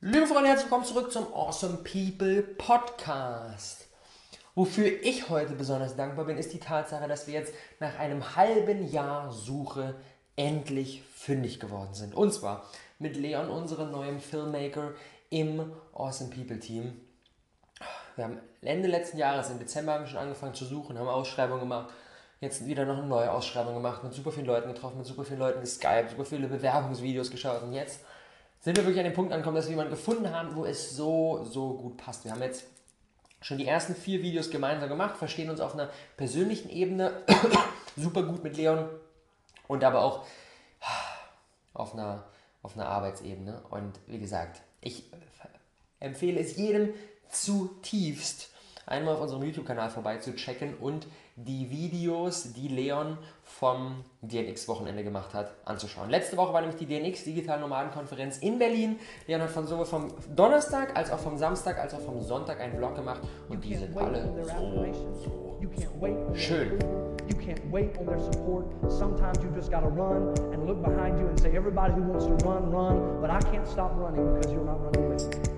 Liebe Freunde, herzlich willkommen zurück zum Awesome People Podcast. Wofür ich heute besonders dankbar bin, ist die Tatsache, dass wir jetzt nach einem halben Jahr Suche endlich fündig geworden sind. Und zwar mit Leon, unserem neuen Filmmaker im Awesome People Team. Wir haben Ende letzten Jahres, im Dezember, haben wir schon angefangen zu suchen, haben Ausschreibungen gemacht. Jetzt wieder noch eine neue Ausschreibung gemacht, mit super vielen Leuten getroffen, mit super vielen Leuten geskypt, super viele Bewerbungsvideos geschaut. Und jetzt sind wir wirklich an den Punkt angekommen, dass wir jemanden gefunden haben, wo es so, so gut passt. Wir haben jetzt schon die ersten vier Videos gemeinsam gemacht, verstehen uns auf einer persönlichen Ebene super gut mit Leon und aber auch auf einer, auf einer Arbeitsebene. Und wie gesagt, ich empfehle es jedem zutiefst, einmal auf unserem YouTube-Kanal vorbeizuchecken und die Videos, die Leon vom DNX-Wochenende gemacht hat, anzuschauen. Letzte Woche war nämlich die DNX Digital Nomadenkonferenz in Berlin. Leon hat von sowohl vom Donnerstag als auch vom Samstag als auch vom Sonntag einen Vlog gemacht und die sind alle so, so schön. You can't wait on their support. Sometimes you just gotta run and look behind you and say, everybody who wants to run, run, but I can't stop running because you're not running with me.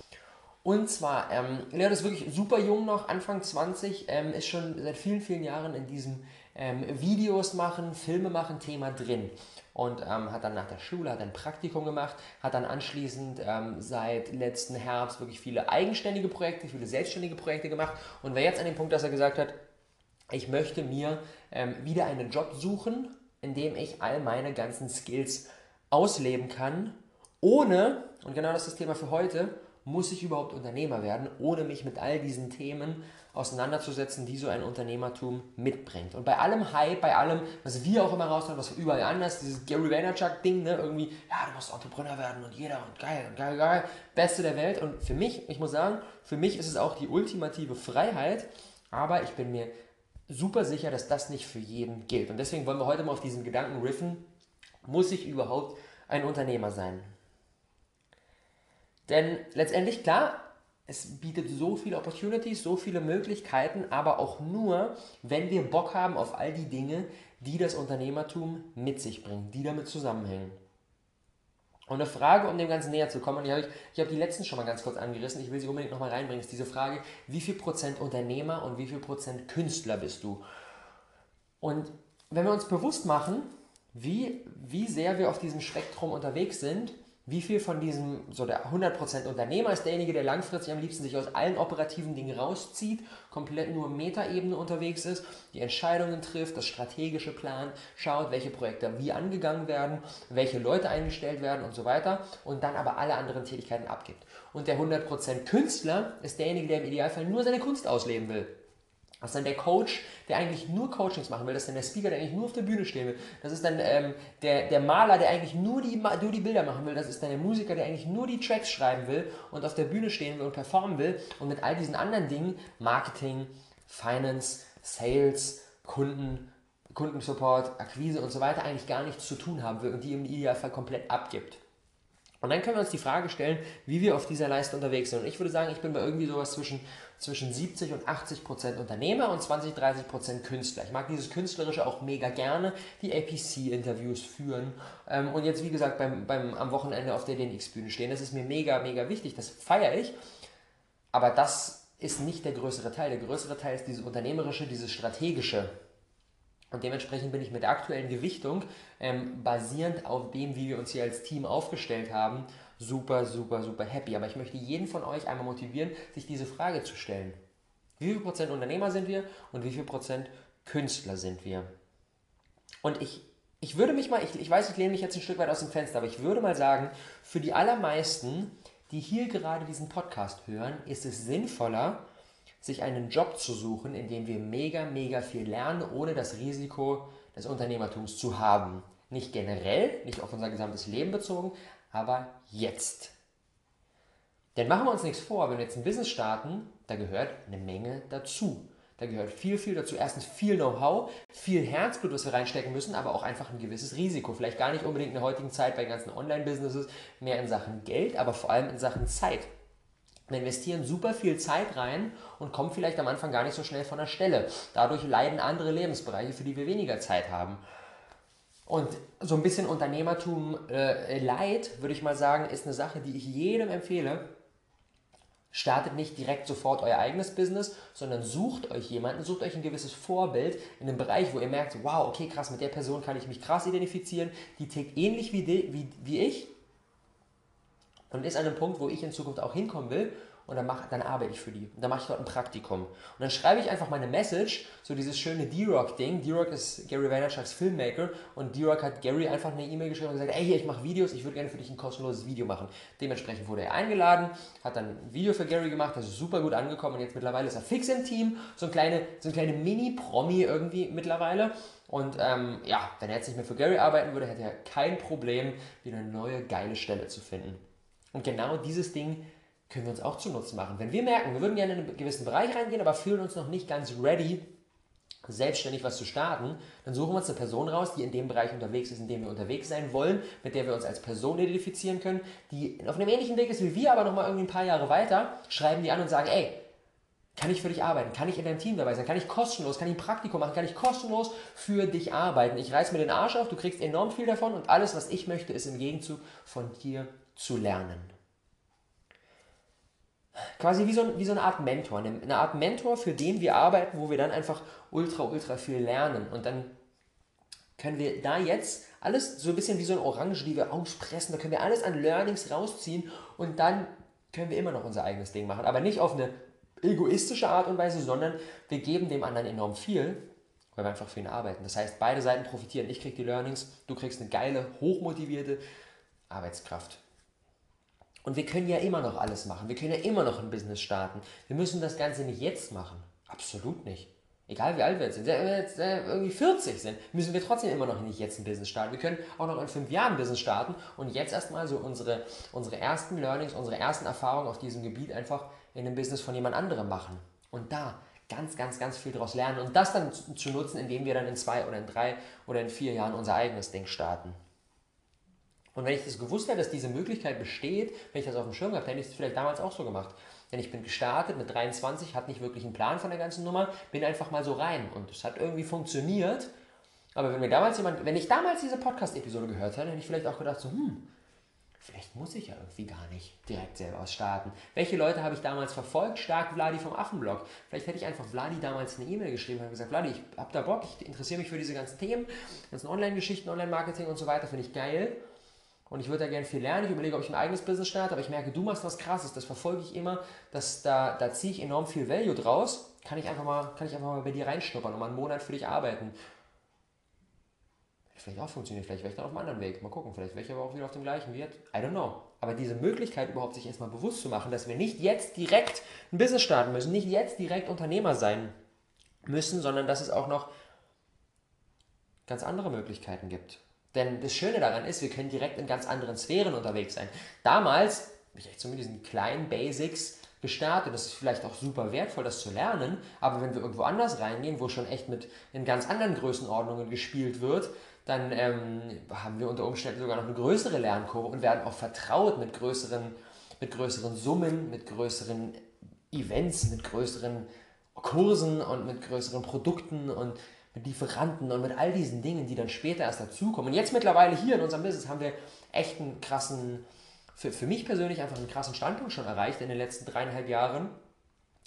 Und zwar, ähm, Leon ist wirklich super jung noch, Anfang 20, ähm, ist schon seit vielen, vielen Jahren in diesem ähm, Videos machen, Filme machen Thema drin. Und ähm, hat dann nach der Schule hat ein Praktikum gemacht, hat dann anschließend ähm, seit letzten Herbst wirklich viele eigenständige Projekte, viele selbstständige Projekte gemacht und war jetzt an dem Punkt, dass er gesagt hat, ich möchte mir ähm, wieder einen Job suchen, in dem ich all meine ganzen Skills ausleben kann, ohne, und genau das ist das Thema für heute, muss ich überhaupt Unternehmer werden, ohne mich mit all diesen Themen auseinanderzusetzen, die so ein Unternehmertum mitbringt. Und bei allem Hype, bei allem, was wir auch immer raushauen, was überall anders, dieses Gary Vaynerchuk-Ding, ne, irgendwie, ja, du musst Entrepreneur werden und jeder und geil und geil, geil, Beste der Welt. Und für mich, ich muss sagen, für mich ist es auch die ultimative Freiheit, aber ich bin mir super sicher, dass das nicht für jeden gilt. Und deswegen wollen wir heute mal auf diesen Gedanken riffen, muss ich überhaupt ein Unternehmer sein? Denn letztendlich, klar, es bietet so viele Opportunities, so viele Möglichkeiten, aber auch nur, wenn wir Bock haben auf all die Dinge, die das Unternehmertum mit sich bringt, die damit zusammenhängen. Und eine Frage, um dem Ganzen näher zu kommen, die habe ich, ich habe die letzten schon mal ganz kurz angerissen, ich will sie unbedingt nochmal reinbringen, ist diese Frage, wie viel Prozent Unternehmer und wie viel Prozent Künstler bist du? Und wenn wir uns bewusst machen, wie, wie sehr wir auf diesem Spektrum unterwegs sind, wie viel von diesem, so der 100% Unternehmer ist derjenige, der langfristig am liebsten sich aus allen operativen Dingen rauszieht, komplett nur Metaebene unterwegs ist, die Entscheidungen trifft, das strategische Plan, schaut, welche Projekte wie angegangen werden, welche Leute eingestellt werden und so weiter und dann aber alle anderen Tätigkeiten abgibt. Und der 100% Künstler ist derjenige, der im Idealfall nur seine Kunst ausleben will. Das ist dann der Coach, der eigentlich nur Coachings machen will. Das ist dann der Speaker, der eigentlich nur auf der Bühne stehen will. Das ist dann ähm, der, der Maler, der eigentlich nur die, nur die Bilder machen will. Das ist dann der Musiker, der eigentlich nur die Tracks schreiben will und auf der Bühne stehen will und performen will. Und mit all diesen anderen Dingen, Marketing, Finance, Sales, Kunden, Kundensupport, Akquise und so weiter, eigentlich gar nichts zu tun haben will und die im Idealfall komplett abgibt. Und dann können wir uns die Frage stellen, wie wir auf dieser Leiste unterwegs sind. Und ich würde sagen, ich bin bei irgendwie sowas zwischen, zwischen 70 und 80 Prozent Unternehmer und 20, 30 Prozent Künstler. Ich mag dieses Künstlerische auch mega gerne, die APC-Interviews führen ähm, und jetzt, wie gesagt, beim, beim, am Wochenende auf der DNX-Bühne stehen. Das ist mir mega, mega wichtig, das feiere ich. Aber das ist nicht der größere Teil. Der größere Teil ist dieses Unternehmerische, dieses Strategische. Und dementsprechend bin ich mit der aktuellen Gewichtung, ähm, basierend auf dem, wie wir uns hier als Team aufgestellt haben, super, super, super happy. Aber ich möchte jeden von euch einmal motivieren, sich diese Frage zu stellen. Wie viel Prozent Unternehmer sind wir und wie viel Prozent Künstler sind wir? Und ich, ich würde mich mal, ich, ich weiß, ich lehne mich jetzt ein Stück weit aus dem Fenster, aber ich würde mal sagen, für die allermeisten, die hier gerade diesen Podcast hören, ist es sinnvoller, sich einen Job zu suchen, in dem wir mega, mega viel lernen, ohne das Risiko des Unternehmertums zu haben. Nicht generell, nicht auf unser gesamtes Leben bezogen, aber jetzt. Denn machen wir uns nichts vor, wenn wir jetzt ein Business starten, da gehört eine Menge dazu. Da gehört viel, viel dazu. Erstens viel Know-how, viel Herzblut, was wir reinstecken müssen, aber auch einfach ein gewisses Risiko. Vielleicht gar nicht unbedingt in der heutigen Zeit bei ganzen Online-Businesses mehr in Sachen Geld, aber vor allem in Sachen Zeit. Wir investieren super viel Zeit rein und kommen vielleicht am Anfang gar nicht so schnell von der Stelle. Dadurch leiden andere Lebensbereiche, für die wir weniger Zeit haben. Und so ein bisschen Unternehmertum äh, Leid, würde ich mal sagen, ist eine Sache, die ich jedem empfehle. Startet nicht direkt sofort euer eigenes Business, sondern sucht euch jemanden, sucht euch ein gewisses Vorbild in einem Bereich, wo ihr merkt, wow, okay, krass, mit der Person kann ich mich krass identifizieren, die tickt ähnlich wie, die, wie, wie ich und ist an einem Punkt, wo ich in Zukunft auch hinkommen will und dann, mach, dann arbeite ich für die. Und dann mache ich dort ein Praktikum. Und dann schreibe ich einfach meine Message, so dieses schöne D-Rock-Ding. D-Rock ist Gary Vaynerchuks Filmmaker und D-Rock hat Gary einfach eine E-Mail geschrieben und gesagt, ey, hier, ich mache Videos, ich würde gerne für dich ein kostenloses Video machen. Dementsprechend wurde er eingeladen, hat dann ein Video für Gary gemacht, das ist super gut angekommen und jetzt mittlerweile ist er fix im Team, so ein kleine, so ein kleine Mini-Promi irgendwie mittlerweile. Und ähm, ja, wenn er jetzt nicht mehr für Gary arbeiten würde, hätte er kein Problem, wieder eine neue geile Stelle zu finden. Und genau dieses Ding können wir uns auch zunutze machen. Wenn wir merken, wir würden gerne in einen gewissen Bereich reingehen, aber fühlen uns noch nicht ganz ready, selbstständig was zu starten, dann suchen wir uns eine Person raus, die in dem Bereich unterwegs ist, in dem wir unterwegs sein wollen, mit der wir uns als Person identifizieren können, die auf einem ähnlichen Weg ist wie wir, aber nochmal irgendwie ein paar Jahre weiter, schreiben die an und sagen, ey, kann ich für dich arbeiten? Kann ich in deinem Team dabei sein? Kann ich kostenlos? Kann ich ein Praktikum machen? Kann ich kostenlos für dich arbeiten? Ich reiß mir den Arsch auf, du kriegst enorm viel davon und alles, was ich möchte, ist im Gegenzug von dir zu lernen quasi wie so, wie so eine Art Mentor. Eine, Art Mentor, für den wir arbeiten, wo wir dann einfach ultra, ultra viel lernen. Und dann können wir da jetzt alles so ein bisschen wie so eine Orange, die wir auspressen, da können wir alles an Learnings rausziehen und dann können wir immer noch unser eigenes Ding machen. Aber nicht auf eine egoistische Art und Weise, sondern wir geben dem anderen enorm viel, weil wir einfach für ihn arbeiten. Das heißt, beide Seiten profitieren. Ich kriege die Learnings, du kriegst eine geile, hochmotivierte Arbeitskraft. Und wir können ja immer noch alles machen. Wir können ja immer noch ein Business starten. Wir müssen das Ganze nicht jetzt machen. Absolut nicht. Egal wie alt wir jetzt sind. Wenn wir jetzt äh, irgendwie 40 sind, müssen wir trotzdem immer noch nicht jetzt ein Business starten. Wir können auch noch in fünf Jahren ein Business starten und jetzt erstmal so unsere, unsere ersten Learnings, unsere ersten Erfahrungen auf diesem Gebiet einfach in einem Business von jemand anderem machen. Und da ganz, ganz, ganz viel daraus lernen und das dann zu, zu nutzen, indem wir dann in zwei oder in drei oder in vier Jahren unser eigenes Ding starten. Und wenn ich das gewusst hätte, dass diese Möglichkeit besteht, wenn ich das auf dem Schirm gehabt hätte, hätte ich es vielleicht damals auch so gemacht. Denn ich bin gestartet mit 23, hatte nicht wirklich einen Plan von der ganzen Nummer, bin einfach mal so rein und es hat irgendwie funktioniert. Aber wenn mir damals jemand, wenn ich damals diese Podcast-Episode gehört hätte, hätte ich vielleicht auch gedacht, so, hm, vielleicht muss ich ja irgendwie gar nicht direkt selber starten. Welche Leute habe ich damals verfolgt? Stark Vladi vom Affenblog. Vielleicht hätte ich einfach Vladi damals eine E-Mail geschrieben und gesagt, Vladi, ich habe da Bock, ich interessiere mich für diese ganzen Themen, ganzen Online-Geschichten, Online-Marketing und so weiter, finde ich geil und ich würde da gerne viel lernen. Ich überlege, ob ich ein eigenes Business starte, aber ich merke, du machst was krasses, das verfolge ich immer, dass da, da ziehe ich enorm viel Value draus. Kann ich, einfach mal, kann ich einfach mal bei dir reinschnuppern und mal einen Monat für dich arbeiten. Vielleicht auch funktioniert, vielleicht wäre ich dann auf einem anderen Weg. Mal gucken, vielleicht wäre ich aber auch wieder auf dem gleichen Wert. I don't know. Aber diese Möglichkeit überhaupt sich erstmal bewusst zu machen, dass wir nicht jetzt direkt ein Business starten müssen, nicht jetzt direkt Unternehmer sein müssen, sondern dass es auch noch ganz andere Möglichkeiten gibt. Denn das Schöne daran ist, wir können direkt in ganz anderen Sphären unterwegs sein. Damals habe ich echt so mit diesen kleinen Basics gestartet. Das ist vielleicht auch super wertvoll, das zu lernen. Aber wenn wir irgendwo anders reingehen, wo schon echt mit in ganz anderen Größenordnungen gespielt wird, dann ähm, haben wir unter Umständen sogar noch eine größere Lernkurve und werden auch vertraut mit größeren, mit größeren Summen, mit größeren Events, mit größeren Kursen und mit größeren Produkten und mit Lieferanten und mit all diesen Dingen, die dann später erst dazukommen. Und jetzt mittlerweile hier in unserem Business haben wir echt einen krassen, für, für mich persönlich einfach einen krassen Standpunkt schon erreicht in den letzten dreieinhalb Jahren.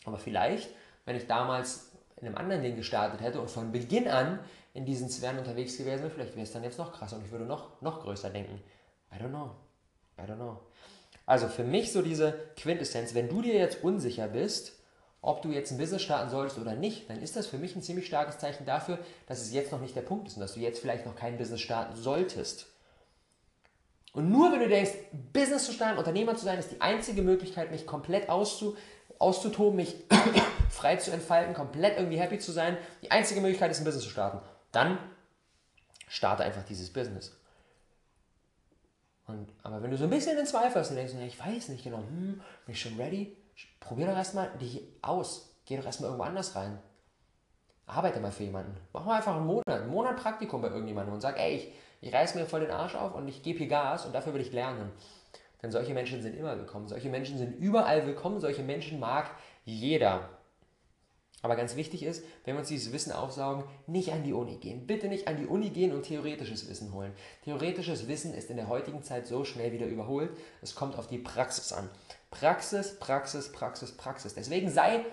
Aber vielleicht, wenn ich damals in einem anderen Ding gestartet hätte und von Beginn an in diesen Sphären unterwegs gewesen wäre, vielleicht wäre es dann jetzt noch krasser und ich würde noch, noch größer denken. I don't know. I don't know. Also für mich so diese Quintessenz, wenn du dir jetzt unsicher bist, ob du jetzt ein Business starten solltest oder nicht, dann ist das für mich ein ziemlich starkes Zeichen dafür, dass es jetzt noch nicht der Punkt ist und dass du jetzt vielleicht noch kein Business starten solltest. Und nur wenn du denkst, Business zu starten, Unternehmer zu sein, ist die einzige Möglichkeit, mich komplett auszu, auszutoben, mich frei zu entfalten, komplett irgendwie happy zu sein, die einzige Möglichkeit ist, ein Business zu starten. Dann starte einfach dieses Business. Und, aber wenn du so ein bisschen in Zweifel hast und denkst, ich weiß nicht genau, hm, bin ich schon ready? Probier doch erstmal dich aus. Geh doch erstmal irgendwo anders rein. Arbeite mal für jemanden. Mach mal einfach einen Monat, einen Monat Praktikum bei irgendjemandem und sag, ey, ich, ich reiß mir voll den Arsch auf und ich gebe hier Gas und dafür will ich lernen. Denn solche Menschen sind immer willkommen. Solche Menschen sind überall willkommen. Solche Menschen mag jeder. Aber ganz wichtig ist, wenn wir uns dieses Wissen aufsaugen, nicht an die Uni gehen. Bitte nicht an die Uni gehen und theoretisches Wissen holen. Theoretisches Wissen ist in der heutigen Zeit so schnell wieder überholt. Es kommt auf die Praxis an. Praxis, Praxis, Praxis, Praxis. Deswegen sei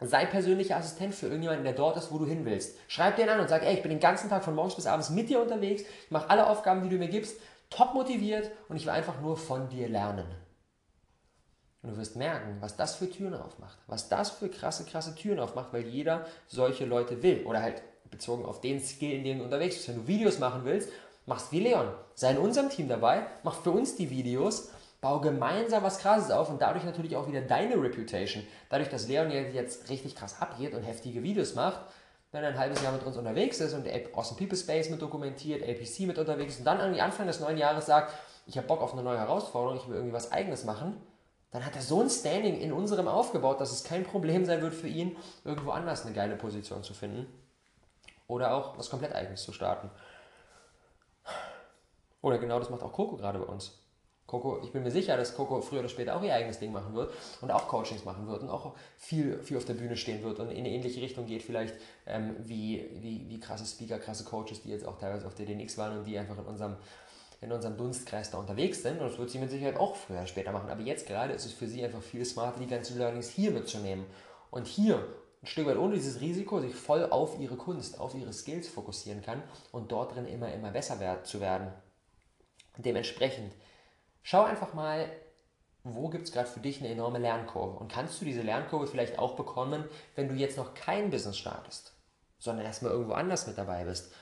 Sei persönlicher Assistent für irgendjemanden, der dort ist, wo du hin willst. Schreib den an und sag, ey, ich bin den ganzen Tag von morgens bis abends mit dir unterwegs, ich mache alle Aufgaben, die du mir gibst, top motiviert und ich will einfach nur von dir lernen. Und du wirst merken, was das für Türen aufmacht. Was das für krasse, krasse Türen aufmacht, weil jeder solche Leute will. Oder halt bezogen auf den Skill, in dem du unterwegs bist. Wenn du Videos machen willst, machst wie Leon. Sei in unserem Team dabei, mach für uns die Videos Bau gemeinsam was Krasses auf und dadurch natürlich auch wieder deine Reputation. Dadurch, dass Leon jetzt richtig krass abgeht und heftige Videos macht, wenn er ein halbes Jahr mit uns unterwegs ist und Awesome People Space mit dokumentiert, APC mit unterwegs ist und dann irgendwie Anfang des neuen Jahres sagt, ich habe Bock auf eine neue Herausforderung, ich will irgendwie was Eigenes machen, dann hat er so ein Standing in unserem aufgebaut, dass es kein Problem sein wird für ihn, irgendwo anders eine geile Position zu finden. Oder auch was komplett Eigenes zu starten. Oder genau das macht auch Coco gerade bei uns. Coco, ich bin mir sicher, dass Coco früher oder später auch ihr eigenes Ding machen wird und auch Coachings machen wird und auch viel, viel auf der Bühne stehen wird und in eine ähnliche Richtung geht, vielleicht ähm, wie, wie, wie krasse Speaker, krasse Coaches, die jetzt auch teilweise auf der DNX waren und die einfach in unserem, in unserem Dunstkreis da unterwegs sind. Und das wird sie mit Sicherheit auch früher später machen. Aber jetzt gerade ist es für sie einfach viel smarter, die ganzen Learnings hier mitzunehmen. Und hier ein Stück weit ohne dieses Risiko sich voll auf ihre Kunst, auf ihre Skills fokussieren kann und dort drin immer, immer besser zu werden. Dementsprechend Schau einfach mal, wo gibt es gerade für dich eine enorme Lernkurve und kannst du diese Lernkurve vielleicht auch bekommen, wenn du jetzt noch kein Business startest, sondern erstmal irgendwo anders mit dabei bist.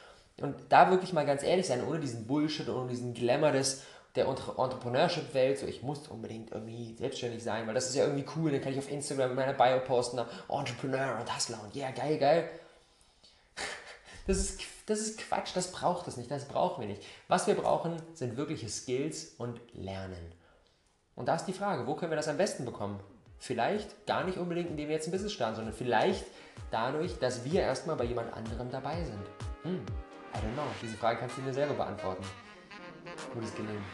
Und da wirklich mal ganz ehrlich sein, ohne diesen Bullshit, ohne diesen Glamour des, der Entrepreneurship-Welt, so ich muss unbedingt irgendwie selbstständig sein, weil das ist ja irgendwie cool, dann kann ich auf Instagram in meiner Bio posten, Entrepreneur und Hustler und yeah, geil, geil. Das ist das ist Quatsch, das braucht es nicht, das brauchen wir nicht. Was wir brauchen, sind wirkliche Skills und Lernen. Und da ist die Frage, wo können wir das am besten bekommen? Vielleicht gar nicht unbedingt, indem wir jetzt ein Business starten, sondern vielleicht dadurch, dass wir erstmal bei jemand anderem dabei sind. Hm, I don't know. Diese Frage kannst du dir selber beantworten. Gutes Gelingen.